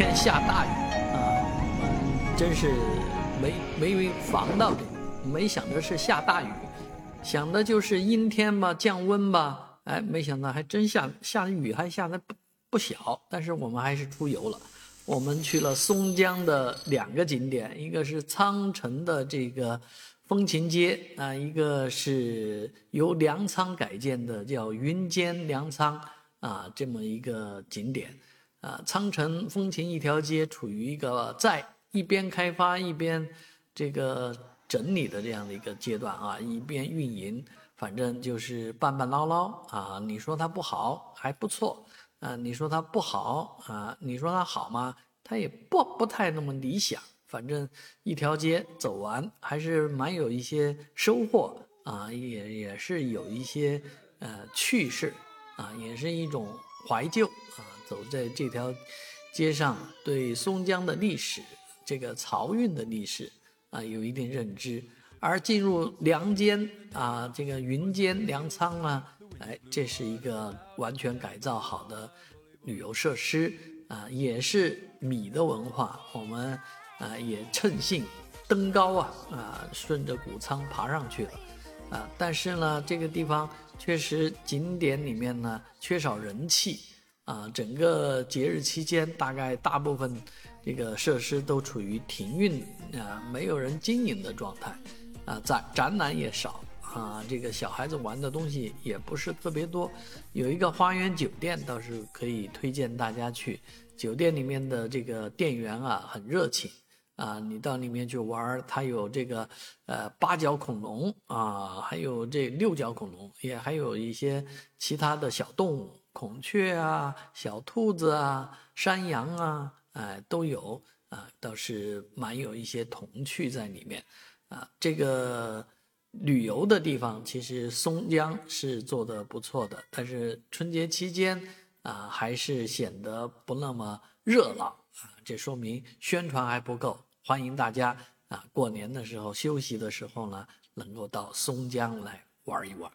天下大雨啊，真是没没防到这，没想着是下大雨，想的就是阴天吧，降温吧，哎，没想到还真下下雨，还下的不不小。但是我们还是出游了，我们去了松江的两个景点，一个是苍城的这个。风情街啊，一个是由粮仓改建的，叫云间粮仓啊，这么一个景点啊。苍城风情一条街处于一个在一边开发一边这个整理的这样的一个阶段啊，一边运营，反正就是半半捞捞啊。你说它不好还不错啊，你说它不好啊，你说它好吗？它也不不太那么理想。反正一条街走完还是蛮有一些收获啊，也也是有一些呃趣事啊，也是一种怀旧啊。走在这条街上，对松江的历史、这个漕运的历史啊有一定认知。而进入粮间啊，这个云间粮仓呢，哎，这是一个完全改造好的旅游设施啊，也是米的文化。我们。啊，也趁兴登高啊啊，顺着谷仓爬上去了，啊，但是呢，这个地方确实景点里面呢缺少人气啊，整个节日期间大概大部分这个设施都处于停运啊，没有人经营的状态，啊，展展览也少啊，这个小孩子玩的东西也不是特别多，有一个花园酒店倒是可以推荐大家去，酒店里面的这个店员啊很热情。啊，你到里面去玩它有这个，呃，八角恐龙啊，还有这六角恐龙，也还有一些其他的小动物，孔雀啊，小兔子啊，山羊啊，哎，都有啊，倒是蛮有一些童趣在里面，啊，这个旅游的地方其实松江是做的不错的，但是春节期间啊，还是显得不那么热闹啊，这说明宣传还不够。欢迎大家啊，过年的时候休息的时候呢，能够到松江来玩一玩。